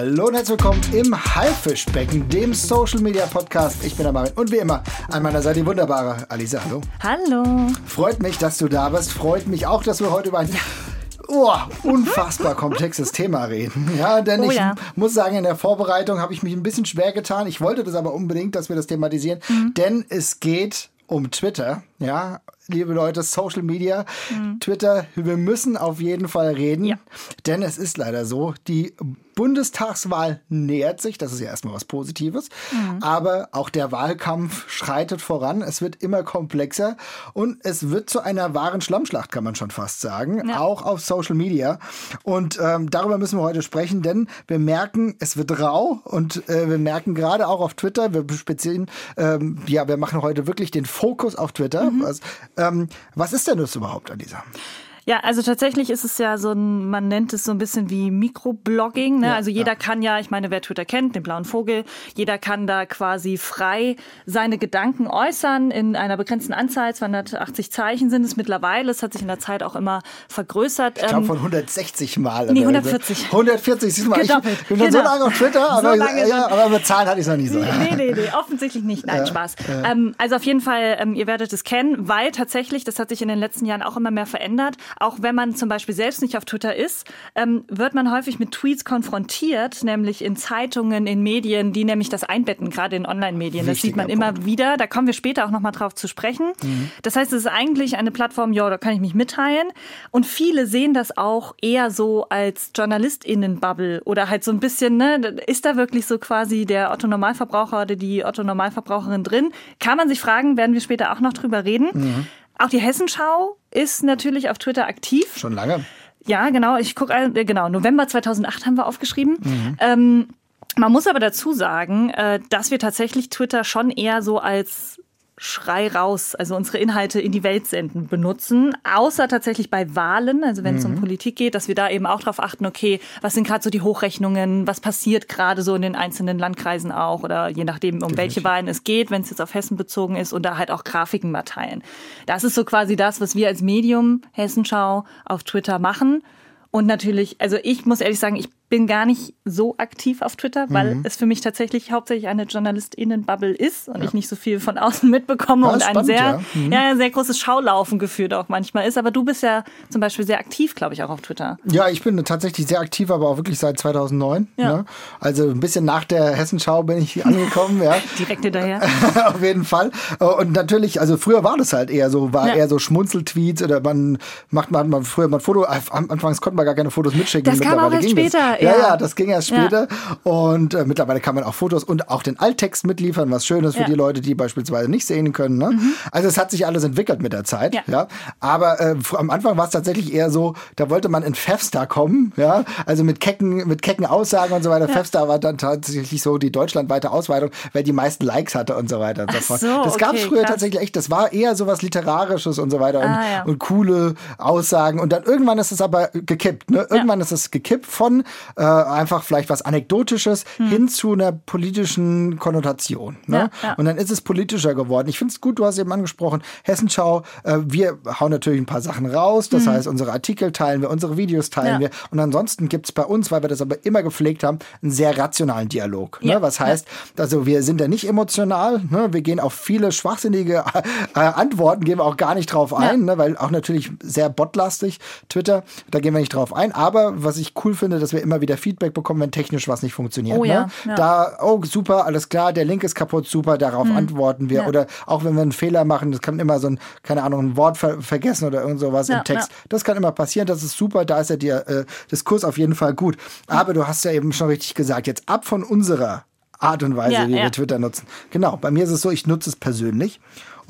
Hallo und herzlich willkommen im Haifischbecken, dem Social Media Podcast. Ich bin der Marvin und wie immer an meiner Seite die wunderbare Alisa. Hallo. Hallo. Freut mich, dass du da bist. Freut mich auch, dass wir heute über ein oh, unfassbar komplexes Thema reden. Ja, denn Oh ich ja. muss sagen, in der Vorbereitung habe ich mich ein bisschen schwer getan. Ich wollte das aber unbedingt, dass wir das thematisieren, Mhm. denn es geht um Twitter. Ja, liebe Leute, Social Media, Twitter, wir müssen auf jeden Fall reden, Mhm. Ja. denn es ist leider so, die Bundestagswahl nähert sich, das ist ja erstmal was Positives, Mhm. aber auch der Wahlkampf schreitet voran, es wird immer komplexer und es wird zu einer wahren Schlammschlacht, kann man schon fast sagen, Ja. auch auf Social Media. Und ähm, darüber müssen wir heute sprechen, denn wir merken, es wird rau und äh, wir merken gerade auch auf Twitter, wir speziell, ähm, ja, wir machen heute wirklich den Fokus auf Twitter. Mhm. Was, ähm, was ist denn das überhaupt, Anissa? Ja, also tatsächlich ist es ja so ein, man nennt es so ein bisschen wie Mikroblogging. Ne? Ja, also jeder ja. kann ja, ich meine, wer Twitter kennt, den blauen Vogel, jeder kann da quasi frei seine Gedanken äußern in einer begrenzten Anzahl. 280 Zeichen sind es mittlerweile. Es hat sich in der Zeit auch immer vergrößert. Ich glaube Ähm, von 160 Mal. nee, oder so. 140. 140, siehst du mal, ich Gedoppelt, bin schon so genau. lange auf Twitter, So aber, lange ja, aber mit Zahlen hatte ich es noch nie so. Nee, nee, nee, offensichtlich nicht. Nein, Spaß. Ähm, also auf jeden Fall, ähm, ihr werdet es kennen, weil tatsächlich, das hat sich in den letzten Jahren auch immer mehr verändert. Auch wenn man zum Beispiel selbst nicht auf Twitter ist, ähm, wird man häufig mit Tweets konfrontiert, nämlich in Zeitungen, in Medien, die nämlich das einbetten, gerade in Online-Medien. Das sieht man Wichtiger immer wieder. Da kommen wir später auch nochmal drauf zu sprechen. Mhm. Das heißt, es ist eigentlich eine Plattform, ja, da kann ich mich mitteilen. Und viele sehen das auch eher so als JournalistInnen-Bubble oder halt so ein bisschen, ne, ist da wirklich so quasi der Otto-Normalverbraucher oder die Otto-Normalverbraucherin drin? Kann man sich fragen, werden wir später auch noch drüber reden. Auch die Hessenschau ist natürlich auf Twitter aktiv. Schon lange. Ja, genau. Ich gucke, äh, genau, November 2008 haben wir aufgeschrieben. Ähm, man muss aber dazu sagen, äh, dass wir tatsächlich Twitter schon eher so als Schrei raus, also unsere Inhalte in die Welt senden, benutzen. Außer tatsächlich bei Wahlen, also wenn es um Politik geht, dass wir da eben auch drauf achten, okay, was sind gerade so die Hochrechnungen, was passiert gerade so in den einzelnen Landkreisen auch oder je nachdem, um welche Wahlen es geht, wenn es jetzt auf Hessen bezogen ist und da halt auch Grafiken mal teilen. Das ist so quasi das, was wir als Medium Hessenschau auf Twitter machen. Und natürlich, also ich muss ehrlich sagen, ich bin gar nicht so aktiv auf Twitter, weil Mhm. es für mich tatsächlich hauptsächlich eine JournalistInnen-Bubble ist und ich nicht so viel von außen mitbekomme Ja, und ist ein spannend, sehr, ja. Mhm. ja, sehr großes Schaulaufen geführt auch manchmal ist. Aber du bist ja zum Beispiel sehr aktiv, glaube ich, auch auf Twitter. Ja, ich bin tatsächlich sehr aktiv, aber auch wirklich seit 2009. Ja. Ne? Also ein bisschen nach der Hessenschau bin ich angekommen, ja. Direkt hinterher. Auf jeden Fall. Und natürlich, also früher war das halt eher so, war Ja. eher so Schmunzeltweets oder man macht man, man früher mal ein Foto, am Anfangs konnte man gar keine Fotos mitschicken. Das kam auch Mittlerweile erst später. Ja, ja. ja, das ging erst Ja. später. Und äh, mittlerweile kann man auch Fotos und auch den Alttext mitliefern, was schön ist für Ja. Mhm. die Leute, die beispielsweise nicht sehen können. Ne? Also es hat sich alles entwickelt mit der Zeit. Ja. Ja. Aber äh, am Anfang war es tatsächlich eher so, da wollte man in Fevstar kommen, ja, also mit kecken, mit kecken Aussagen und so weiter. Fevstar war dann tatsächlich so die deutschlandweite Ausweitung, weil die meisten Likes hatte und so weiter und so fort. so, das gab es okay, früher krass. tatsächlich echt. Das war eher so was Literarisches und so weiter und, Ah, ja. und coole Aussagen. Und dann irgendwann ist es aber gekippt. Ne? Irgendwann ist es gekippt von äh, einfach vielleicht was Anekdotisches hin zu einer politischen Konnotation. Ne? Hm. Ja, ja. Und dann ist es politischer geworden. Ich finde es gut, du hast eben angesprochen, Hessenschau, äh, wir hauen natürlich ein paar Sachen raus. Das heißt, unsere Artikel teilen wir, unsere Videos teilen Hm. Ja. wir. Und ansonsten gibt es bei uns, weil wir das aber immer gepflegt haben, einen sehr rationalen Dialog. Ne? Was heißt, also wir sind da nicht emotional. Ne? Wir gehen auf viele schwachsinnige äh, Antworten, gehen wir auch gar nicht drauf ein, ne? weil auch natürlich sehr botlastig Twitter, da gehen wir nicht drauf ein. Aber was ich cool finde, dass wir immer wieder Feedback bekommen, wenn technisch was nicht funktioniert. Oh ne? ja, ja. Da, oh super, alles klar, der Link ist kaputt, super, darauf antworten wir. Hm. Ja. Oder auch wenn wir einen Fehler machen, das kann immer so ein, keine Ahnung, ein Wort ver vergessen oder irgend sowas im Text. Das kann immer passieren, das ist super, da ist ja der äh, Diskurs auf jeden Fall gut. Aber du hast ja eben schon richtig gesagt, jetzt ab von unserer Art und Weise, wie wir. Twitter nutzen. Genau, bei mir ist es so, ich nutze es persönlich.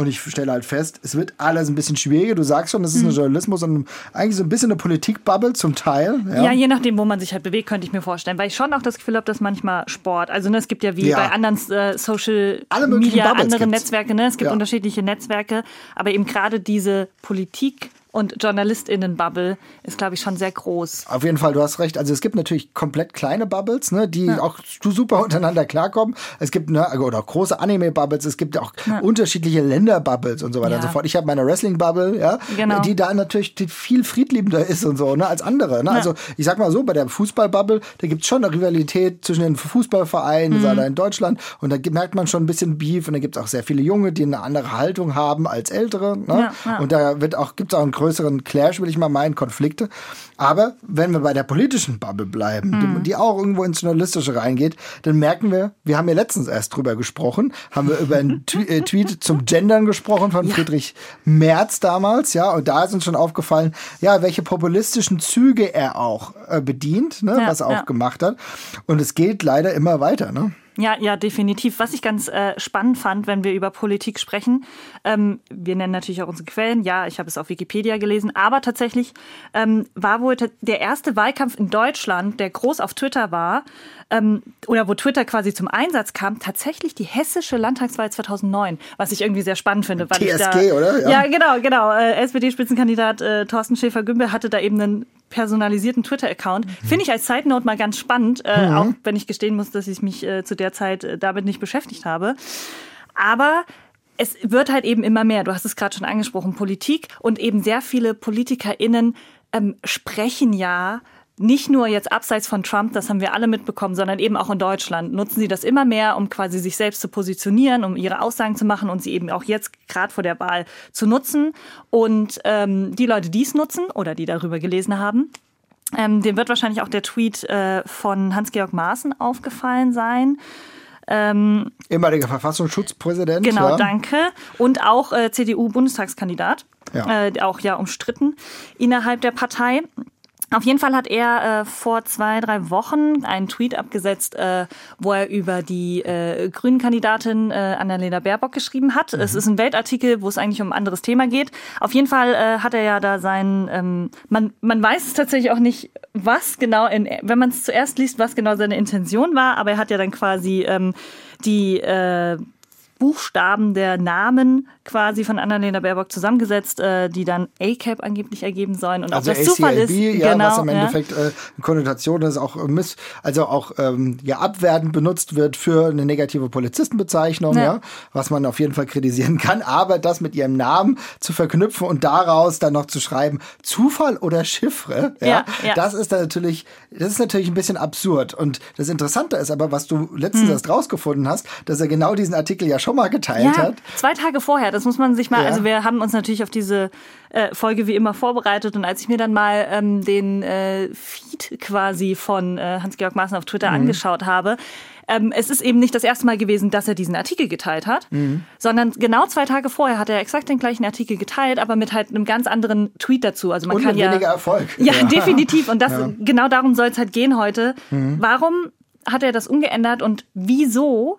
Und ich stelle halt fest, es wird alles ein bisschen schwieriger. Du sagst schon, es Hm. ist ein Journalismus und eigentlich so ein bisschen eine Politikbubble zum Teil. Ja. Ja. je nachdem, wo man sich halt bewegt, könnte ich mir vorstellen. Weil ich schon auch das Gefühl habe, dass manchmal Sport, also ne, es gibt ja wie Ja. bei anderen äh, Social Alle Media, Bubbles andere gibt's. Netzwerke, ne? es gibt Ja. unterschiedliche Netzwerke, aber eben gerade diese Politik und JournalistInnen-Bubble ist, glaube ich, schon sehr groß. Auf jeden Fall, du hast recht. Also es gibt natürlich komplett kleine Bubbles, ne, die ja. auch super untereinander klarkommen. Es gibt ne, oder große Anime-Bubbles, es gibt auch ja. unterschiedliche Länder-Bubbles und so weiter ja. und so fort. Ich habe meine Wrestling-Bubble, ja, genau. die da natürlich viel friedliebender ist und so, ne, als andere. Ne? Also ich sag mal so, bei der Fußball-Bubble, da gibt es schon eine Rivalität zwischen den Fußballvereinen, mhm. in Deutschland, und da merkt man schon ein bisschen Beef und da gibt es auch sehr viele Junge, die eine andere Haltung haben als ältere. Ne? Und da wird auch, gibt es auch einen größeren Clash, will ich mal meinen, Konflikte. Aber wenn wir bei der politischen Bubble bleiben, mhm. die, auch irgendwo ins Journalistische reingeht, dann merken wir, wir haben ja letztens erst drüber gesprochen, haben wir über einen äh, Tweet zum Gendern gesprochen von. Friedrich Merz damals, ja, und da ist uns schon aufgefallen, ja, welche populistischen Züge er auch äh, bedient, ne, ja, was er auch ja. gemacht hat. Und es geht leider immer weiter, ne? Ja, ja, definitiv. Was ich ganz äh, spannend fand, wenn wir über Politik sprechen, ähm, wir nennen natürlich auch unsere Quellen. Ja, ich habe es auf Wikipedia gelesen, aber tatsächlich ähm, war wohl der erste Wahlkampf in Deutschland, der groß auf Twitter war, ähm, oder wo Twitter quasi zum Einsatz kam, tatsächlich die hessische Landtagswahl 2009, was ich irgendwie sehr spannend finde. Weil TSG, da, oder? Ja, ja genau, genau. Äh, SPD-Spitzenkandidat äh, Thorsten Schäfer-Gümbel hatte da eben einen personalisierten Twitter-Account. Mhm. Finde ich als Side Note mal ganz spannend, äh, mhm. auch wenn ich gestehen muss, dass ich mich äh, zu der Zeit äh, damit nicht beschäftigt habe. Aber es wird halt eben immer mehr. Du hast es gerade schon angesprochen, Politik und eben sehr viele PolitikerInnen ähm, sprechen ja nicht nur jetzt abseits von Trump, das haben wir alle mitbekommen, sondern eben auch in Deutschland nutzen sie das immer mehr, um quasi sich selbst zu positionieren, um ihre Aussagen zu machen und sie eben auch jetzt gerade vor der Wahl zu nutzen. Und ähm, die Leute, die es nutzen oder die darüber gelesen haben, ähm, dem wird wahrscheinlich auch der Tweet äh, von Hans-Georg Maaßen aufgefallen sein. Ähm, Ehemaliger Verfassungsschutzpräsident. Genau, ja. danke. Und auch äh, CDU-Bundestagskandidat. Ja. Äh, auch ja umstritten innerhalb der Partei. Auf jeden Fall hat er äh, vor zwei, drei Wochen einen Tweet abgesetzt, äh, wo er über die äh, Grünen-Kandidatin äh, Annalena Baerbock geschrieben hat. Mhm. Es ist ein Weltartikel, wo es eigentlich um ein anderes Thema geht. Auf jeden Fall äh, hat er ja da seinen, ähm, man, man weiß es tatsächlich auch nicht, was genau, in, wenn man es zuerst liest, was genau seine Intention war, aber er hat ja dann quasi ähm, die äh, Buchstaben der Namen quasi von Annalena Baerbock zusammengesetzt, äh, die dann ACAP angeblich ergeben sollen. Und also ob das Zufall ist, ja, genau, was im Endeffekt ja. äh, Konnotation ist, auch miss, also auch ähm, ja abwertend benutzt wird für eine negative Polizistenbezeichnung, ja. ja. was man auf jeden Fall kritisieren kann. Aber das mit ihrem Namen zu verknüpfen und daraus dann noch zu schreiben, Zufall oder Chiffre, ja, ja, ja. das ist dann natürlich, das ist natürlich ein bisschen absurd. Und das Interessante ist aber, was du letztens hm. erst rausgefunden hast, dass er genau diesen Artikel ja schon schon mal geteilt ja, hat. Zwei Tage vorher, das muss man sich mal, ja. also wir haben uns natürlich auf diese äh, Folge wie immer vorbereitet und als ich mir dann mal ähm, den äh, Feed quasi von äh, Hans-Georg Maaßen auf Twitter mhm. angeschaut habe, ähm, es ist eben nicht das erste Mal gewesen, dass er diesen Artikel geteilt hat, mhm. sondern genau zwei Tage vorher hat er exakt den gleichen Artikel geteilt, aber mit halt einem ganz anderen Tweet dazu. Also man und kann ja weniger Erfolg. Ja, ja. definitiv. Und das ja. genau darum soll es halt gehen heute. Mhm. Warum hat er das umgeändert und wieso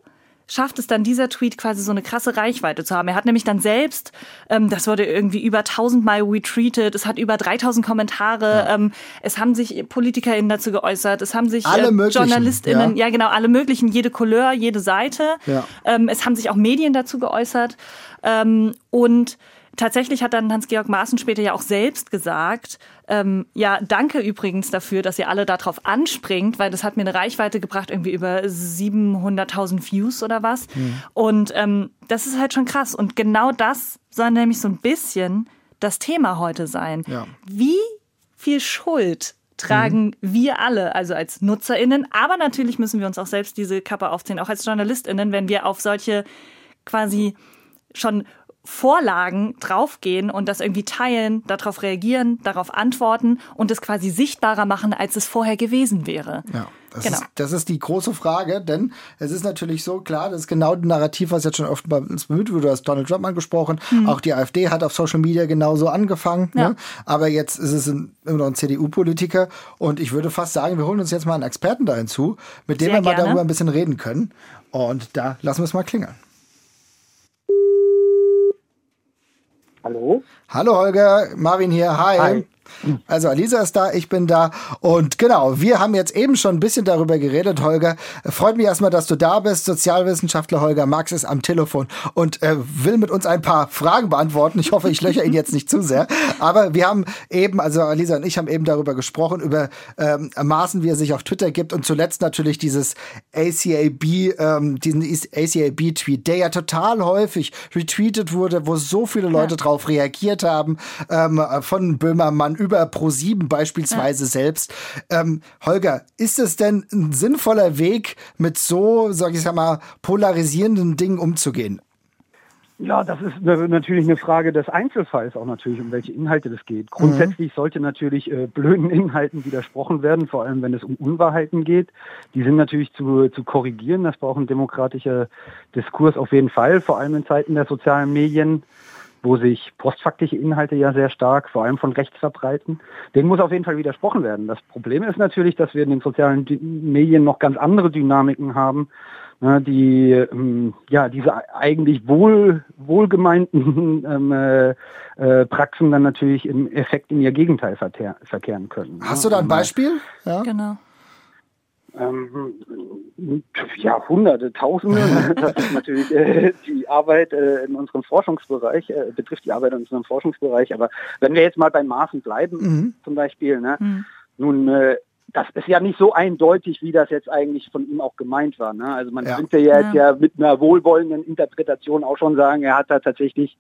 schafft es dann dieser Tweet quasi so eine krasse Reichweite zu haben. Er hat nämlich dann selbst, ähm, das wurde irgendwie über 1000 Mal retweetet, es hat über 3000 Kommentare, ja. ähm, es haben sich PolitikerInnen dazu geäußert, es haben sich alle äh, JournalistInnen, ja. ja. genau, alle möglichen, jede Couleur, jede Seite. Ja. Ähm, es haben sich auch Medien dazu geäußert. Ähm, und Tatsächlich hat dann Hans-Georg Maaßen später ja auch selbst gesagt, ähm, ja, danke übrigens dafür, dass ihr alle darauf anspringt, weil das hat mir eine Reichweite gebracht, irgendwie über 700.000 Views oder was. Mhm. Und ähm, das ist halt schon krass. Und genau das soll nämlich so ein bisschen das Thema heute sein. Ja. Wie viel Schuld tragen mhm. wir alle, also als NutzerInnen, aber natürlich müssen wir uns auch selbst diese Kappe aufziehen, auch als JournalistInnen, wenn wir auf solche quasi schon Vorlagen draufgehen und das irgendwie teilen, darauf reagieren, darauf antworten und es quasi sichtbarer machen, als es vorher gewesen wäre. Ja. Das, genau. ist, das ist die große Frage, denn es ist natürlich so klar, das ist genau das Narrativ, was jetzt schon oft bemüht wurde. Du hast Donald Trump angesprochen. Mhm. Auch die AfD hat auf Social Media genauso angefangen. Ja. Ne? Aber jetzt ist es ein, immer noch ein CDU-Politiker. Und ich würde fast sagen, wir holen uns jetzt mal einen Experten da hinzu, mit dem Sehr wir mal gerne. darüber ein bisschen reden können. Und da lassen wir es mal klingeln. Hallo? Hallo Holger, Marvin hier, hi. hi. Also Alisa ist da, ich bin da und genau, wir haben jetzt eben schon ein bisschen darüber geredet, Holger. Freut mich erstmal, dass du da bist. Sozialwissenschaftler Holger Marx ist am Telefon und äh, will mit uns ein paar Fragen beantworten. Ich hoffe, ich löcher ihn jetzt nicht zu sehr. Aber wir haben eben, also Alisa und ich haben eben darüber gesprochen, über ähm, Maßen, wie er sich auf Twitter gibt und zuletzt natürlich dieses ACAB, ähm, diesen ACAB-Tweet, der ja total häufig retweetet wurde, wo so viele Leute ja. drauf reagiert haben, ähm, von Böhmermann über Pro7 beispielsweise ja. selbst. Ähm, Holger, ist es denn ein sinnvoller Weg, mit so, sag ich mal, polarisierenden Dingen umzugehen? Ja, das ist natürlich eine Frage des Einzelfalls auch natürlich, um welche Inhalte das geht. Grundsätzlich mhm. sollte natürlich äh, blöden Inhalten widersprochen werden, vor allem wenn es um Unwahrheiten geht. Die sind natürlich zu, zu korrigieren. Das braucht ein demokratischer Diskurs auf jeden Fall, vor allem in Zeiten der sozialen Medien wo sich postfaktische Inhalte ja sehr stark, vor allem von rechts verbreiten. Den muss auf jeden Fall widersprochen werden. Das Problem ist natürlich, dass wir in den sozialen Medien noch ganz andere Dynamiken haben, ne, die ähm, ja diese eigentlich wohl wohlgemeinten ähm, äh, äh, Praxen dann natürlich im Effekt in ihr Gegenteil verkehren können. Hast du da ein Beispiel? Ja. Genau ähm, ja, Hunderte, Tausende. Das ist natürlich äh, die Arbeit äh, in unserem Forschungsbereich, äh, betrifft die Arbeit in unserem Forschungsbereich. Aber wenn wir jetzt mal bei Maßen bleiben, mhm. zum Beispiel, ne, mhm. nun, äh, das ist ja nicht so eindeutig, wie das jetzt eigentlich von ihm auch gemeint war. Ne? Also man ja. könnte ja jetzt ja. ja mit einer wohlwollenden Interpretation auch schon sagen, er hat da tatsächlich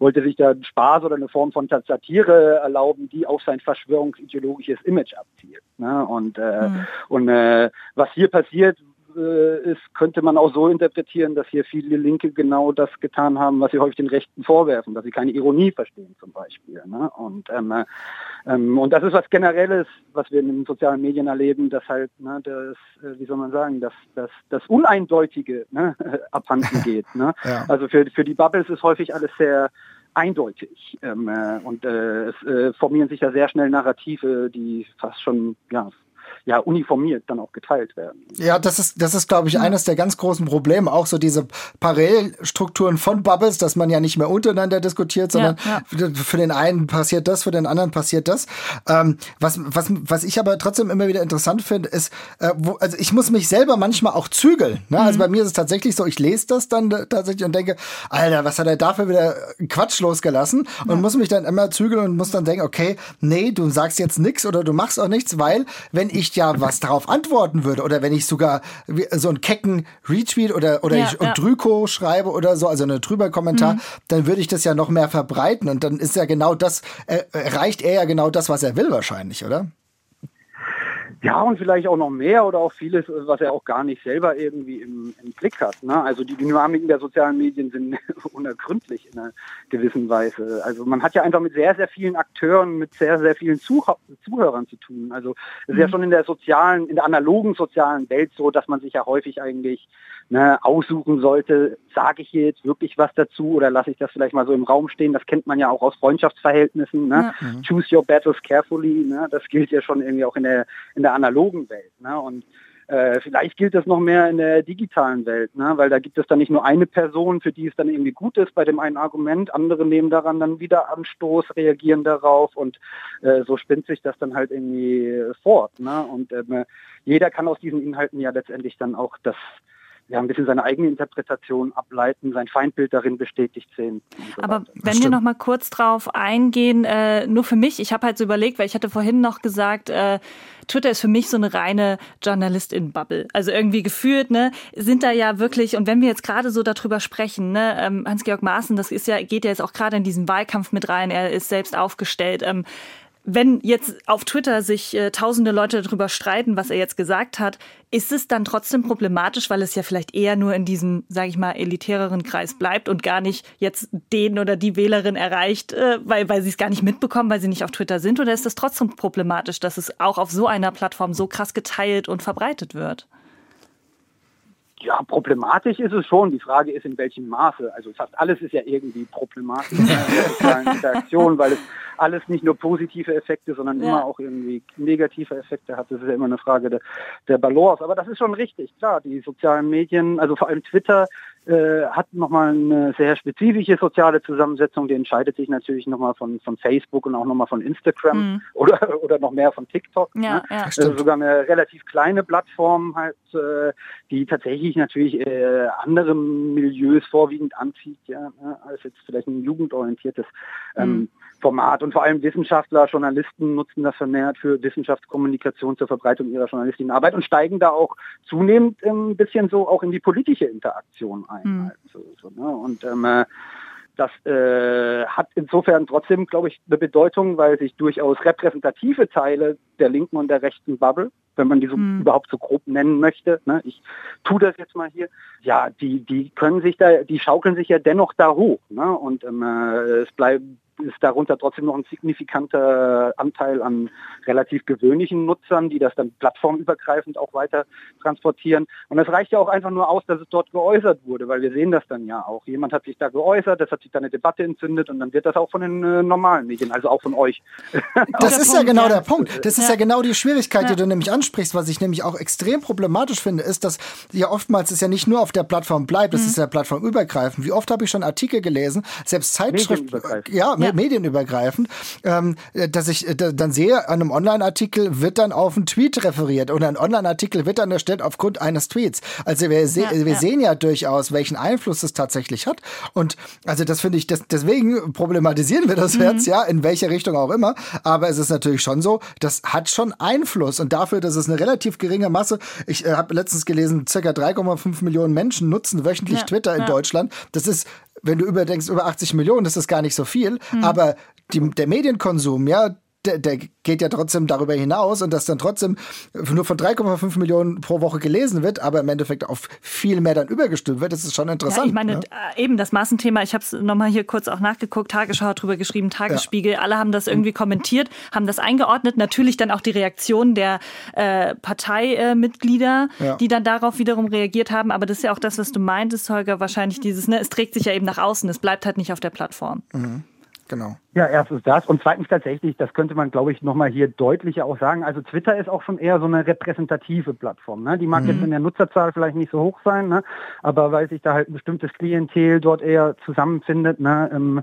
wollte sich da einen Spaß oder eine Form von Satire erlauben, die auf sein verschwörungsideologisches Image abzielt. Ne? Und, äh, mhm. und äh, was hier passiert, äh, ist, könnte man auch so interpretieren, dass hier viele Linke genau das getan haben, was sie häufig den Rechten vorwerfen, dass sie keine Ironie verstehen zum Beispiel. Ne? Und, ähm, äh, ähm, und das ist was Generelles, was wir in den sozialen Medien erleben, dass halt ne, das, äh, wie soll man sagen, dass, dass das Uneindeutige ne, abhanden geht. Ne? Ja. Also für, für die Bubbles ist häufig alles sehr eindeutig. Ähm, äh, und äh, es äh, formieren sich ja sehr schnell Narrative, die fast schon ja, ja uniformiert dann auch geteilt werden. Ja, das ist, das ist, glaube ich, eines der ganz großen Probleme. Auch so diese Parallelstrukturen von Bubbles, dass man ja nicht mehr untereinander diskutiert, sondern ja, ja. für den einen passiert das, für den anderen passiert das. Ähm, was, was, was ich aber trotzdem immer wieder interessant finde, ist, äh, wo, also ich muss mich selber manchmal auch zügeln. Ne? Also mhm. Also bei mir ist es tatsächlich so, ich lese das dann tatsächlich und denke, Alter, was hat er dafür wieder Quatsch losgelassen? Und ja. muss mich dann immer zügeln und muss dann denken, okay, nee, du sagst jetzt nichts oder du machst auch nichts, weil wenn ich ja was darauf antworten würde oder wenn ich sogar so einen kecken Retweet oder, oder ja, ich ja. Drüko schreibe oder so, also eine drüber Kommentar, mhm. dann würde ich das ja noch mehr verbreiten und dann ist ja genau das, äh, erreicht er ja genau das, was er will wahrscheinlich, oder? Ja, und vielleicht auch noch mehr oder auch vieles, was er auch gar nicht selber irgendwie im, im Blick hat. Ne? Also die Dynamiken der sozialen Medien sind unergründlich in einer gewissen Weise. Also man hat ja einfach mit sehr, sehr vielen Akteuren, mit sehr, sehr vielen Zuh Zuhörern zu tun. Also es ist ja mhm. schon in der sozialen, in der analogen sozialen Welt so, dass man sich ja häufig eigentlich ne, aussuchen sollte, sage ich hier jetzt wirklich was dazu oder lasse ich das vielleicht mal so im Raum stehen. Das kennt man ja auch aus Freundschaftsverhältnissen. Ne? Ja. Mhm. Choose your battles carefully. Ne? Das gilt ja schon irgendwie auch in der, in der analogen Welt. Ne? Und äh, vielleicht gilt das noch mehr in der digitalen Welt, ne? weil da gibt es dann nicht nur eine Person, für die es dann irgendwie gut ist bei dem einen Argument, andere nehmen daran dann wieder Anstoß, reagieren darauf und äh, so spinnt sich das dann halt irgendwie fort. Ne? Und ähm, jeder kann aus diesen Inhalten ja letztendlich dann auch das ja, ein bisschen seine eigene Interpretation ableiten, sein Feindbild darin bestätigt sehen. So Aber wenn wir noch mal kurz drauf eingehen, äh, nur für mich, ich habe halt so überlegt, weil ich hatte vorhin noch gesagt, äh, Twitter ist für mich so eine reine Journalistin-Bubble. Also irgendwie gefühlt, ne, sind da ja wirklich, und wenn wir jetzt gerade so darüber sprechen, ne, ähm, Hans-Georg Maaßen, das ist ja, geht ja jetzt auch gerade in diesen Wahlkampf mit rein, er ist selbst aufgestellt. Ähm, wenn jetzt auf Twitter sich äh, tausende Leute darüber streiten, was er jetzt gesagt hat, ist es dann trotzdem problematisch, weil es ja vielleicht eher nur in diesem, sage ich mal, elitäreren Kreis bleibt und gar nicht jetzt den oder die Wählerin erreicht, äh, weil, weil sie es gar nicht mitbekommen, weil sie nicht auf Twitter sind? Oder ist es trotzdem problematisch, dass es auch auf so einer Plattform so krass geteilt und verbreitet wird? Ja, problematisch ist es schon. Die Frage ist, in welchem Maße. Also fast alles ist ja irgendwie problematisch in der sozialen Interaktion, weil es alles nicht nur positive Effekte, sondern ja. immer auch irgendwie negative Effekte hat. Das ist ja immer eine Frage der, der Balance. Aber das ist schon richtig. Klar, die sozialen Medien, also vor allem Twitter, äh, hat nochmal eine sehr spezifische soziale Zusammensetzung, die entscheidet sich natürlich nochmal von, von Facebook und auch nochmal von Instagram mhm. oder, oder noch mehr von TikTok. Ja, ne? ja. Also sogar eine relativ kleine Plattform halt, äh, die tatsächlich natürlich äh, andere Milieus vorwiegend anzieht, ja, ne? als jetzt vielleicht ein jugendorientiertes ähm, mhm. Format. Und vor allem Wissenschaftler, Journalisten nutzen das vermehrt für Wissenschaftskommunikation zur Verbreitung ihrer Journalistinnenarbeit und steigen da auch zunehmend ein bisschen so auch in die politische Interaktion ein. Mhm. Also, so, ne? Und ähm, äh, das äh, hat insofern trotzdem, glaube ich, eine Bedeutung, weil sich durchaus repräsentative Teile der linken und der rechten Bubble, wenn man die so hm. überhaupt so grob nennen möchte, ne, ich tue das jetzt mal hier, ja, die, die können sich da, die schaukeln sich ja dennoch da hoch. Ne? Und ähm, äh, es bleiben ist darunter trotzdem noch ein signifikanter Anteil an relativ gewöhnlichen Nutzern, die das dann plattformübergreifend auch weiter transportieren. Und es reicht ja auch einfach nur aus, dass es dort geäußert wurde, weil wir sehen das dann ja auch. Jemand hat sich da geäußert, das hat sich da eine Debatte entzündet und dann wird das auch von den äh, normalen Medien, also auch von euch. Das ist ja genau der Punkt. Das ist ja, ja genau die Schwierigkeit, ja. die du nämlich ansprichst. Was ich nämlich auch extrem problematisch finde, ist, dass ja oftmals es ja nicht nur auf der Plattform bleibt, es mhm. ist ja plattformübergreifend. Wie oft habe ich schon Artikel gelesen, selbst Zeitschriften, ja, ja, medienübergreifend, ähm, dass ich äh, dann sehe, an einem Online-Artikel wird dann auf einen Tweet referiert oder ein Online-Artikel wird dann erstellt aufgrund eines Tweets. Also wir, se ja, wir ja. sehen ja durchaus, welchen Einfluss es tatsächlich hat. Und also das finde ich, das, deswegen problematisieren wir das mhm. jetzt, ja, in welche Richtung auch immer. Aber es ist natürlich schon so, das hat schon Einfluss. Und dafür, dass es eine relativ geringe Masse, ich äh, habe letztens gelesen, circa 3,5 Millionen Menschen nutzen wöchentlich ja, Twitter in Deutschland. Das ist wenn du überdenkst, über 80 Millionen, das ist gar nicht so viel. Mhm. Aber die, der Medienkonsum, ja, der, der geht ja trotzdem darüber hinaus und dass dann trotzdem nur von 3,5 Millionen pro Woche gelesen wird, aber im Endeffekt auf viel mehr dann übergestülpt wird, das ist schon interessant. Ja, ich meine, ne? Äh, eben das Massenthema, ich habe es nochmal hier kurz auch nachgeguckt, Tagesschau hat drüber geschrieben, Tagesspiegel, ja. alle haben das irgendwie kommentiert, haben das eingeordnet, natürlich dann auch die Reaktion der äh, Parteimitglieder, äh, ja. die dann darauf wiederum reagiert haben, aber das ist ja auch das, was du meintest, Holger, wahrscheinlich dieses, ne, es trägt sich ja eben nach außen, es bleibt halt nicht auf der Plattform. Mhm. Genau. Ja, erstens das und zweitens tatsächlich, das könnte man, glaube ich, nochmal hier deutlicher auch sagen. Also Twitter ist auch schon eher so eine repräsentative Plattform. Ne? Die mag mhm. jetzt in der Nutzerzahl vielleicht nicht so hoch sein, ne? aber weil sich da halt ein bestimmtes Klientel dort eher zusammenfindet, ne? Ähm,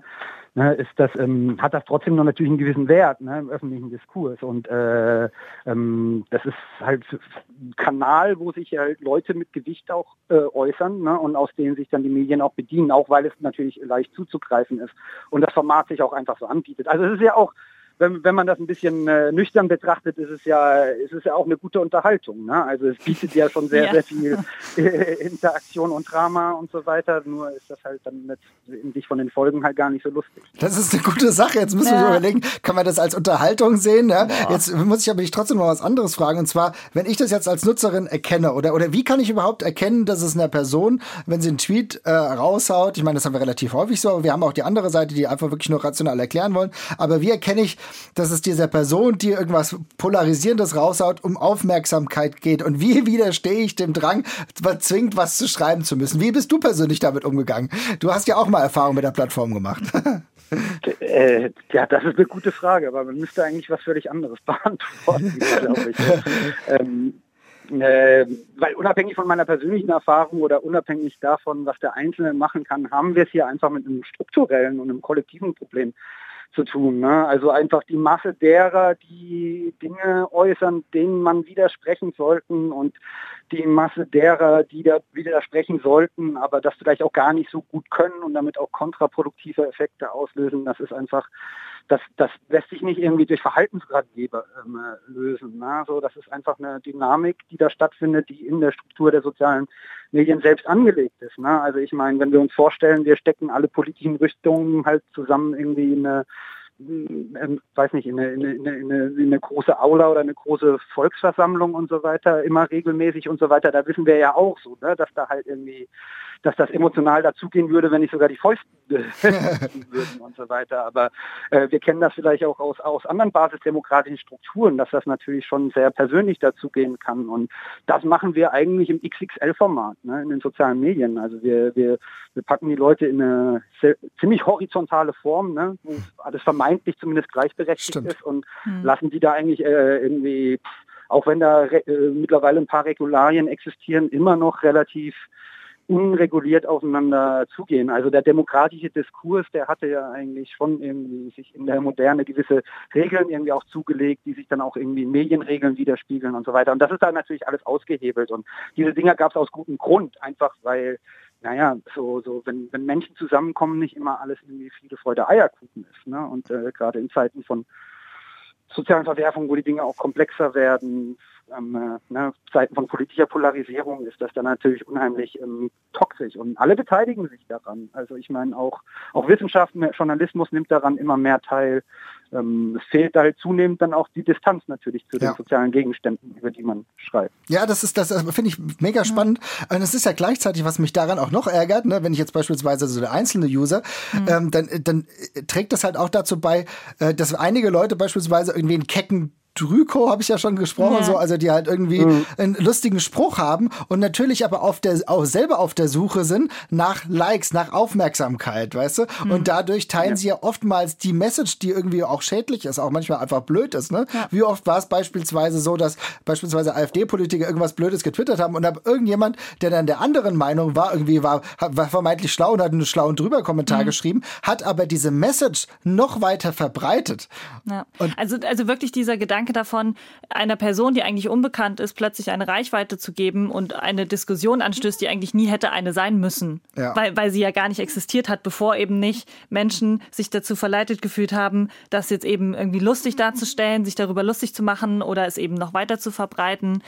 ne, ist das, ähm, hat das trotzdem noch natürlich einen gewissen Wert ne, im öffentlichen Diskurs. Und äh, ähm, das ist halt ein Kanal, wo sich halt Leute mit Gewicht auch äh, äußern ne, und aus denen sich dann die Medien auch bedienen, auch weil es natürlich leicht zuzugreifen ist und das Format sich auch einfach so anbietet. Also es ist ja auch wenn, wenn man das ein bisschen äh, nüchtern betrachtet, ist es ja, ist es ja auch eine gute Unterhaltung. Ne? Also es bietet ja schon sehr, ja. sehr viel äh, Interaktion und Drama und so weiter. Nur ist das halt dann letztendlich von den Folgen halt gar nicht so lustig. Das ist eine gute Sache. Jetzt müssen ja. wir überlegen, kann man das als Unterhaltung sehen? Ja? Jetzt muss ich aber dich trotzdem noch was anderes fragen. Und zwar, wenn ich das jetzt als Nutzerin erkenne oder, oder wie kann ich überhaupt erkennen, dass es einer Person, wenn sie einen Tweet äh, raushaut, ich meine, das haben wir relativ häufig so, aber wir haben auch die andere Seite, die einfach wirklich nur rational erklären wollen. Aber wie erkenne ich, dass es dieser Person, die irgendwas Polarisierendes raushaut, um Aufmerksamkeit geht. Und wie widerstehe ich dem Drang, zwingend was zu schreiben zu müssen? Wie bist du persönlich damit umgegangen? Du hast ja auch mal Erfahrung mit der Plattform gemacht. Äh, ja, das ist eine gute Frage, aber man müsste eigentlich was völlig anderes beantworten, glaube ich. ähm, äh, weil unabhängig von meiner persönlichen Erfahrung oder unabhängig davon, was der Einzelne machen kann, haben wir es hier einfach mit einem strukturellen und einem kollektiven Problem zu tun. Ne? Also einfach die Masse derer, die Dinge äußern, denen man widersprechen sollten und die Masse derer, die da widersprechen sollten, aber das vielleicht auch gar nicht so gut können und damit auch kontraproduktive Effekte auslösen. Das ist einfach, das, das lässt sich nicht irgendwie durch Verhaltensratgeber ähm, lösen. Ne? So, das ist einfach eine Dynamik, die da stattfindet, die in der Struktur der sozialen Medien selbst angelegt ist. Ne? Also ich meine, wenn wir uns vorstellen, wir stecken alle politischen Richtungen halt zusammen irgendwie in eine ähm, weiß nicht, in eine, in, eine, in, eine, in eine große Aula oder eine große Volksversammlung und so weiter, immer regelmäßig und so weiter, da wissen wir ja auch so, ne, dass da halt irgendwie dass das emotional dazugehen würde, wenn nicht sogar die Fäusten würden und so weiter. Aber äh, wir kennen das vielleicht auch aus, aus anderen basisdemokratischen Strukturen, dass das natürlich schon sehr persönlich dazugehen kann. Und das machen wir eigentlich im XXL-Format, ne, in den sozialen Medien. Also wir, wir, wir packen die Leute in eine sehr, ziemlich horizontale Form, ne, wo alles vermeintlich zumindest gleichberechtigt Stimmt. ist und hm. lassen die da eigentlich äh, irgendwie auch wenn da äh, mittlerweile ein paar Regularien existieren, immer noch relativ unreguliert aufeinander zugehen. Also der demokratische Diskurs, der hatte ja eigentlich schon irgendwie sich in der Moderne gewisse Regeln irgendwie auch zugelegt, die sich dann auch irgendwie in Medienregeln widerspiegeln und so weiter. Und das ist dann natürlich alles ausgehebelt. Und diese Dinger gab es aus gutem Grund, einfach weil naja, so, so, wenn, wenn Menschen zusammenkommen, nicht immer alles irgendwie Friede, Freude, Eierkuchen ist. Ne? Und äh, gerade in Zeiten von sozialen Verwerfungen, wo die Dinge auch komplexer werden, ähm, äh, ne, Zeiten von politischer Polarisierung ist das dann natürlich unheimlich ähm, toxisch und alle beteiligen sich daran. Also ich meine auch auch Wissenschaft, Journalismus nimmt daran immer mehr teil. Ähm, es fehlt halt zunehmend dann auch die Distanz natürlich zu den ja. sozialen Gegenständen, über die man schreibt. Ja, das ist das finde ich mega spannend. Und es ist ja gleichzeitig, was mich daran auch noch ärgert, ne, wenn ich jetzt beispielsweise so der einzelne User, mhm. ähm, dann dann trägt das halt auch dazu bei, äh, dass einige Leute beispielsweise irgendwie einen kecken Drüko habe ich ja schon gesprochen, ja. so, also die halt irgendwie mhm. einen lustigen Spruch haben und natürlich aber auf der, auch selber auf der Suche sind nach Likes, nach Aufmerksamkeit, weißt du? Mhm. Und dadurch teilen ja. sie ja oftmals die Message, die irgendwie auch schädlich ist, auch manchmal einfach blöd ist, ne? Ja. Wie oft war es beispielsweise so, dass beispielsweise AfD-Politiker irgendwas Blödes getwittert haben und dann irgendjemand, der dann der anderen Meinung war, irgendwie war, war vermeintlich schlau und hat einen schlauen drüber Kommentar mhm. geschrieben, hat aber diese Message noch weiter verbreitet. Ja. also, also wirklich dieser Gedanke, Gedanke davon, einer Person, die eigentlich unbekannt ist, plötzlich eine Reichweite zu geben und eine Diskussion anstößt, die eigentlich nie hätte eine sein müssen, ja. weil, weil sie ja gar nicht existiert hat, bevor eben nicht Menschen sich dazu verleitet gefühlt haben, das jetzt eben irgendwie lustig darzustellen, sich darüber lustig zu machen oder es eben noch weiter zu verbreiten.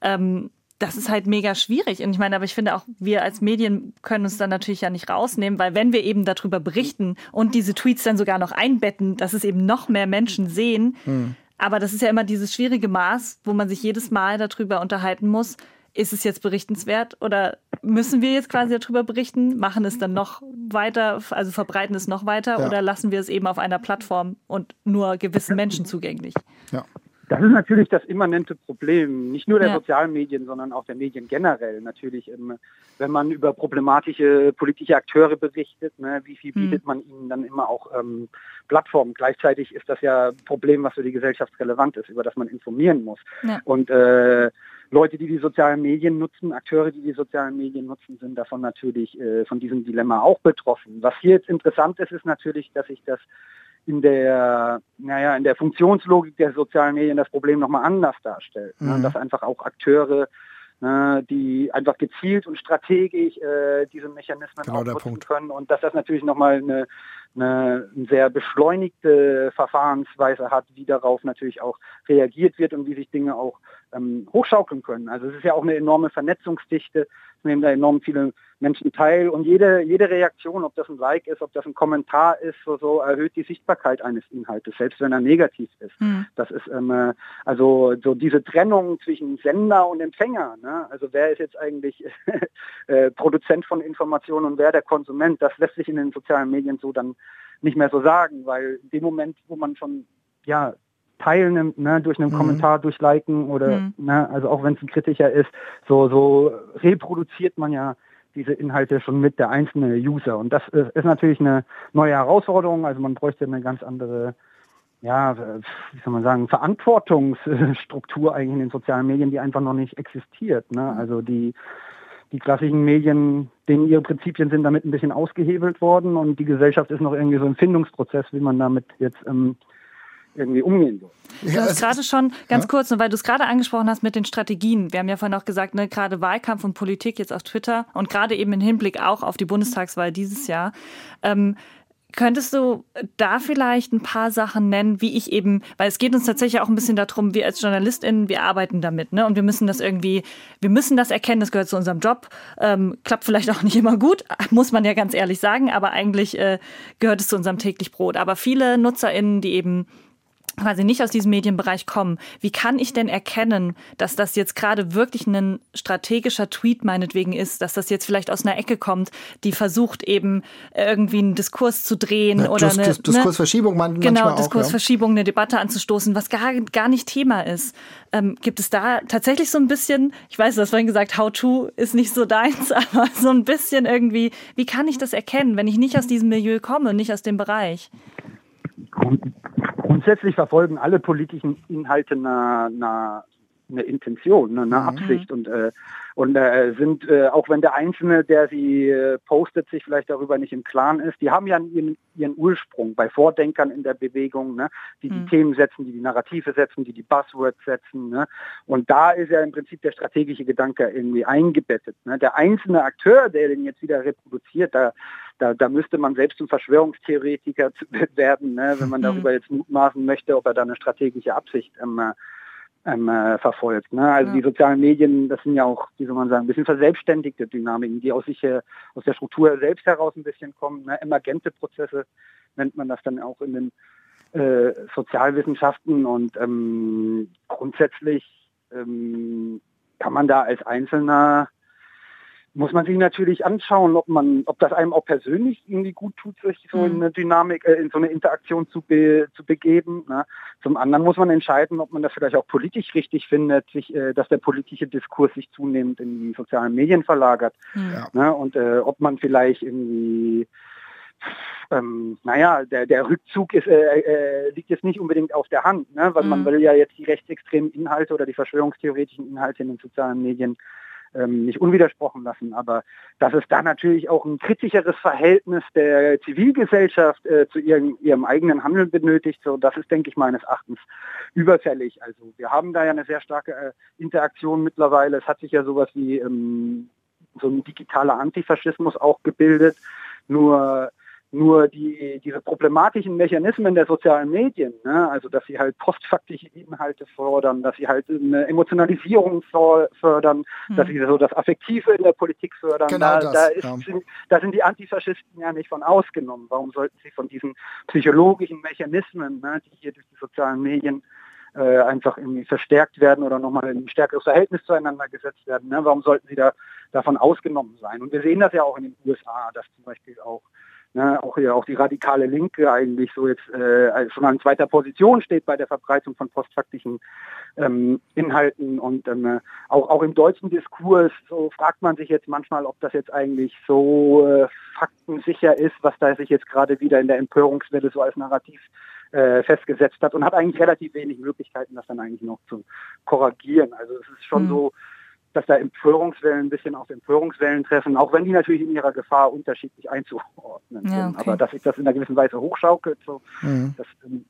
Ähm, das ist halt mega schwierig. Und ich meine, aber ich finde auch, wir als Medien können uns dann natürlich ja nicht rausnehmen, weil wenn wir eben darüber berichten und diese Tweets dann sogar noch einbetten, dass es eben noch mehr Menschen sehen, hm. Aber das ist ja immer dieses schwierige Maß, wo man sich jedes Mal darüber unterhalten muss. Ist es jetzt berichtenswert oder müssen wir jetzt quasi darüber berichten, machen es dann noch weiter, also verbreiten es noch weiter ja. oder lassen wir es eben auf einer Plattform und nur gewissen Menschen zugänglich? Ja. Das ist natürlich das immanente Problem, nicht nur der ja. sozialen Medien, sondern auch der Medien generell. Natürlich, ähm, wenn man über problematische politische Akteure berichtet, ne, wie viel hm. bietet man ihnen dann immer auch ähm, Plattformen? Gleichzeitig ist das ja ein Problem, was für die Gesellschaft relevant ist, über das man informieren muss. Ja. Und äh, Leute, die die sozialen Medien nutzen, Akteure, die die sozialen Medien nutzen, sind davon natürlich äh, von diesem Dilemma auch betroffen. Was hier jetzt interessant ist, ist natürlich, dass sich das in der, naja, in der Funktionslogik der sozialen Medien das Problem nochmal anders darstellt. Ne? Mhm. Dass einfach auch Akteure, ne, die einfach gezielt und strategisch äh, diese Mechanismen genau nutzen können. Und dass das natürlich nochmal eine, eine sehr beschleunigte Verfahrensweise hat, wie darauf natürlich auch reagiert wird und wie sich Dinge auch ähm, hochschaukeln können. Also es ist ja auch eine enorme Vernetzungsdichte, es nehmen da enorm viele Menschen teil und jede, jede Reaktion, ob das ein Like ist, ob das ein Kommentar ist, so, so erhöht die Sichtbarkeit eines Inhaltes, selbst wenn er negativ ist. Mhm. Das ist ähm, äh, also so diese Trennung zwischen Sender und Empfänger. Ne? Also wer ist jetzt eigentlich äh, Produzent von Informationen und wer der Konsument, das lässt sich in den sozialen Medien so dann nicht mehr so sagen, weil in dem Moment, wo man schon ja teilnimmt, ne, durch einen mhm. Kommentar, durch Liken oder, mhm. ne, also auch wenn es ein kritischer ist, so, so reproduziert man ja diese Inhalte schon mit der einzelne User. Und das ist natürlich eine neue Herausforderung. Also man bräuchte eine ganz andere, ja, wie soll man sagen, Verantwortungsstruktur eigentlich in den sozialen Medien, die einfach noch nicht existiert. Ne? Mhm. Also die, die klassischen Medien, denen ihre Prinzipien sind damit ein bisschen ausgehebelt worden und die Gesellschaft ist noch irgendwie so ein Findungsprozess, wie man damit jetzt ähm, irgendwie umgehen soll. Du hast gerade schon ganz ja? kurz, weil du es gerade angesprochen hast mit den Strategien. Wir haben ja vorhin auch gesagt, ne, gerade Wahlkampf und Politik jetzt auf Twitter und gerade eben im Hinblick auch auf die Bundestagswahl dieses Jahr. Ähm, Könntest du da vielleicht ein paar Sachen nennen, wie ich eben, weil es geht uns tatsächlich auch ein bisschen darum, wir als JournalistInnen, wir arbeiten damit, ne? Und wir müssen das irgendwie, wir müssen das erkennen, das gehört zu unserem Job. Ähm, klappt vielleicht auch nicht immer gut, muss man ja ganz ehrlich sagen, aber eigentlich äh, gehört es zu unserem täglich Brot. Aber viele NutzerInnen, die eben quasi nicht aus diesem Medienbereich kommen, wie kann ich denn erkennen, dass das jetzt gerade wirklich ein strategischer Tweet meinetwegen ist, dass das jetzt vielleicht aus einer Ecke kommt, die versucht eben irgendwie einen Diskurs zu drehen ja, oder Dis eine Dis Diskursverschiebung man, genau auch, Diskursverschiebung, ja. eine Debatte anzustoßen, was gar gar nicht Thema ist. Ähm, gibt es da tatsächlich so ein bisschen, ich weiß, du hast vorhin gesagt, How to ist nicht so deins, aber so ein bisschen irgendwie, wie kann ich das erkennen, wenn ich nicht aus diesem Milieu komme, nicht aus dem Bereich? Grundsätzlich verfolgen alle politischen Inhalte eine, eine eine Intention, ne, eine mhm. Absicht und äh, und äh, sind äh, auch wenn der Einzelne, der sie äh, postet, sich vielleicht darüber nicht im Klaren ist, die haben ja ihren, ihren Ursprung bei Vordenkern in der Bewegung, ne, die mhm. die Themen setzen, die die Narrative setzen, die die Buzzwords setzen, ne, und da ist ja im Prinzip der strategische Gedanke irgendwie eingebettet. Ne. Der einzelne Akteur, der den jetzt wieder reproduziert, da da, da müsste man selbst zum Verschwörungstheoretiker werden, ne, wenn man mhm. darüber jetzt mutmaßen möchte, ob er da eine strategische Absicht ähm, ähm, äh, verfolgt. Ne? Also ja. die sozialen Medien, das sind ja auch, wie soll man sagen, ein bisschen verselbstständigte Dynamiken, die aus sich äh, aus der Struktur selbst heraus ein bisschen kommen. Ne? Emergente Prozesse nennt man das dann auch in den äh, Sozialwissenschaften und ähm, grundsätzlich ähm, kann man da als Einzelner muss man sich natürlich anschauen, ob man, ob das einem auch persönlich irgendwie gut tut, sich so in mhm. eine Dynamik, äh, in so eine Interaktion zu, be, zu begeben. Ne? Zum anderen muss man entscheiden, ob man das vielleicht auch politisch richtig findet, sich, äh, dass der politische Diskurs sich zunehmend in die sozialen Medien verlagert. Ja. Ne? Und äh, ob man vielleicht irgendwie ähm, naja, der, der Rückzug ist, äh, äh, liegt jetzt nicht unbedingt auf der Hand, ne? weil mhm. man will ja jetzt die rechtsextremen Inhalte oder die verschwörungstheoretischen Inhalte in den sozialen Medien ähm, nicht unwidersprochen lassen. Aber dass es da natürlich auch ein kritischeres Verhältnis der Zivilgesellschaft äh, zu ihrem, ihrem eigenen Handeln benötigt, so das ist, denke ich, meines Erachtens überfällig. Also wir haben da ja eine sehr starke äh, Interaktion mittlerweile. Es hat sich ja sowas wie ähm, so ein digitaler Antifaschismus auch gebildet. Nur nur die, diese problematischen Mechanismen der sozialen Medien, ne, also dass sie halt postfaktische Inhalte fordern, dass sie halt eine Emotionalisierung fördern, hm. dass sie so das Affektive in der Politik fördern, genau da, das, da, ist, ja. sind, da sind die Antifaschisten ja nicht von ausgenommen. Warum sollten sie von diesen psychologischen Mechanismen, ne, die hier durch die sozialen Medien äh, einfach irgendwie verstärkt werden oder nochmal in ein stärkeres Verhältnis zueinander gesetzt werden. Ne? Warum sollten sie da davon ausgenommen sein? Und wir sehen das ja auch in den USA, dass zum Beispiel auch Ne, auch hier auch die radikale Linke eigentlich so jetzt äh, schon an zweiter Position steht bei der Verbreitung von postfaktischen ähm, Inhalten und ähm, auch auch im deutschen Diskurs so fragt man sich jetzt manchmal, ob das jetzt eigentlich so äh, faktensicher ist, was da sich jetzt gerade wieder in der Empörungswelle so als Narrativ äh, festgesetzt hat und hat eigentlich relativ wenig Möglichkeiten, das dann eigentlich noch zu korrigieren. Also es ist schon mhm. so dass da Empörungswellen ein bisschen auf Empörungswellen treffen, auch wenn die natürlich in ihrer Gefahr unterschiedlich einzuordnen ja, sind. Aber dass sich das in einer gewissen Weise hochschaukelt, so, mhm. das ähm,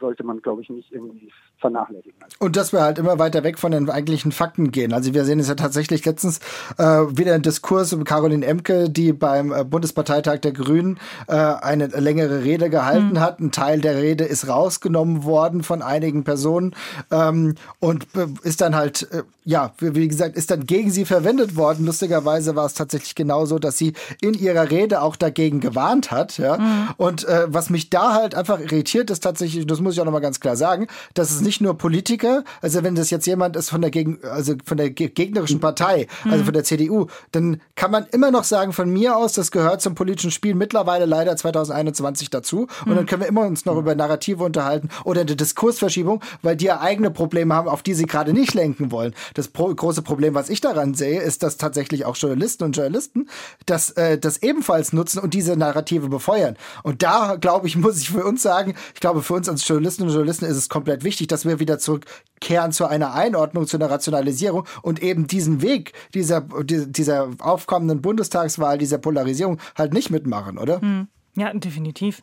sollte man, glaube ich, nicht irgendwie vernachlässigen. Und dass wir halt immer weiter weg von den eigentlichen Fakten gehen. Also wir sehen es ja tatsächlich letztens äh, wieder ein Diskurs um Caroline Emke, die beim äh, Bundesparteitag der Grünen äh, eine längere Rede gehalten mhm. hat. Ein Teil der Rede ist rausgenommen worden von einigen Personen ähm, und äh, ist dann halt, äh, ja, wie gesagt, ist dann gegen sie verwendet worden. Lustigerweise war es tatsächlich genauso, dass sie in ihrer Rede auch dagegen gewarnt hat. Ja? Mhm. Und äh, was mich da halt einfach irritiert, ist tatsächlich, das muss ich auch nochmal ganz klar sagen, dass es nicht nur Politiker, also wenn das jetzt jemand ist von der, Gegen, also von der gegnerischen Partei, also mhm. von der CDU, dann kann man immer noch sagen, von mir aus, das gehört zum politischen Spiel mittlerweile leider 2021 dazu. Und mhm. dann können wir immer uns noch über Narrative unterhalten oder eine Diskursverschiebung, weil die ja eigene Probleme haben, auf die sie gerade nicht lenken wollen. Das pro große Problem, was ich daran sehe, ist, dass tatsächlich auch Journalisten und Journalisten das, äh, das ebenfalls nutzen und diese Narrative befeuern. Und da, glaube ich, muss ich für uns sagen, ich glaube, für uns als Journalistinnen und Journalisten ist es komplett wichtig, dass wir wieder zurückkehren zu einer Einordnung, zu einer Rationalisierung und eben diesen Weg dieser, dieser aufkommenden Bundestagswahl, dieser Polarisierung halt nicht mitmachen, oder? Hm. Ja, definitiv.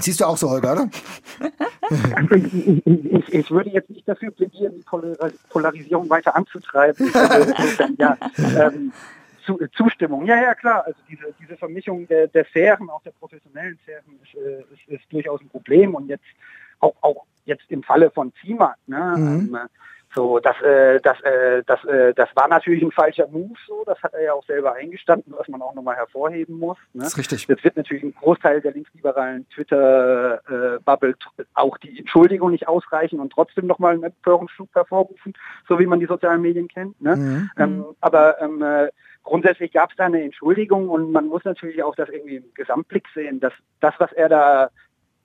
Siehst du auch so, Holger, oder? ich, ich, würde jetzt nicht dafür plädieren, die Polarisierung weiter anzutreiben. Also, ja, ähm, zu, Zustimmung. Ja, ja, klar. Also diese, diese Vermischung der, der Sphären, auch der professionellen Sphären, ist, äh, ist, ist durchaus ein Problem. Und jetzt auch, auch jetzt im Falle von Zima, ne, mhm. ähm, so, das, äh, das, äh, das, äh, das war natürlich ein falscher Move, so, das hat er ja auch selber eingestanden, was man auch nochmal hervorheben muss. Ne? Das ist richtig. Jetzt wird natürlich ein Großteil der linksliberalen Twitter-Bubble auch die Entschuldigung nicht ausreichen und trotzdem nochmal einen Empörungsschub hervorrufen, so wie man die sozialen Medien kennt. Ne? Mhm. Ähm, aber ähm, äh, grundsätzlich gab es da eine Entschuldigung und man muss natürlich auch das irgendwie im Gesamtblick sehen, dass das, was er da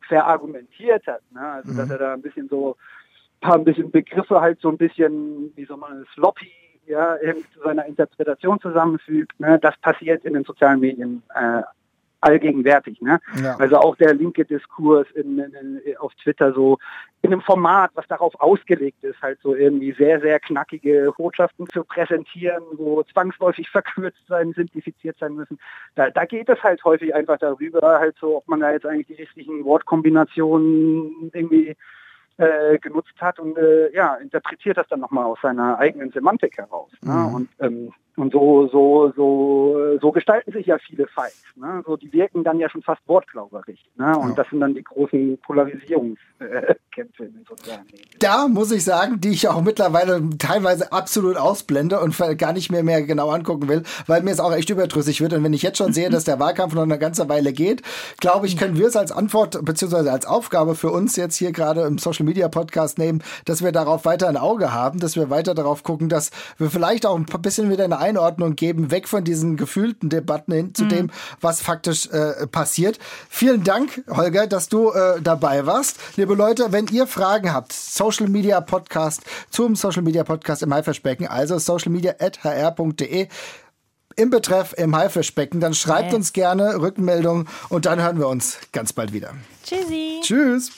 verargumentiert hat, ne? also mhm. dass er da ein bisschen so paar ein bisschen Begriffe halt so ein bisschen, wie soll man sloppy, ja, irgendwie zu seiner Interpretation zusammenfügt. Ne? Das passiert in den sozialen Medien äh, allgegenwärtig. Ne? Ja. Also auch der linke Diskurs in, in, auf Twitter so in einem Format, was darauf ausgelegt ist, halt so irgendwie sehr, sehr knackige Botschaften zu präsentieren, wo zwangsläufig verkürzt sein, simplifiziert sein müssen. Da, da geht es halt häufig einfach darüber, halt so, ob man da jetzt eigentlich die richtigen Wortkombinationen irgendwie äh, genutzt hat und äh, ja, interpretiert das dann nochmal aus seiner eigenen Semantik heraus. Ne? Mhm. Und ähm, und so, so, so, so gestalten sich ja viele Fights. Ne? So, die wirken dann ja schon fast wortklauberig. Ne? Und ja. das sind dann die großen Polarisierungskämpfe sozialen Medien. Da muss ich sagen, die ich auch mittlerweile teilweise absolut ausblende und gar nicht mehr, mehr genau angucken will, weil mir es auch echt überdrüssig wird. Und wenn ich jetzt schon sehe, dass der Wahlkampf noch eine ganze Weile geht, glaube ich, können wir es als Antwort beziehungsweise als Aufgabe für uns jetzt hier gerade im Social Media Podcast nehmen, dass wir darauf weiter ein Auge haben, dass wir weiter darauf gucken, dass wir vielleicht auch ein bisschen wieder eine Einordnung geben, weg von diesen gefühlten Debatten hin zu mhm. dem, was faktisch äh, passiert. Vielen Dank, Holger, dass du äh, dabei warst. Liebe Leute, wenn ihr Fragen habt, Social Media Podcast zum Social Media Podcast im Haifischbecken, also socialmedia.hr.de im Betreff im Haifischbecken, dann schreibt yes. uns gerne Rückmeldungen und dann hören wir uns ganz bald wieder. Tschüssi. Tschüss.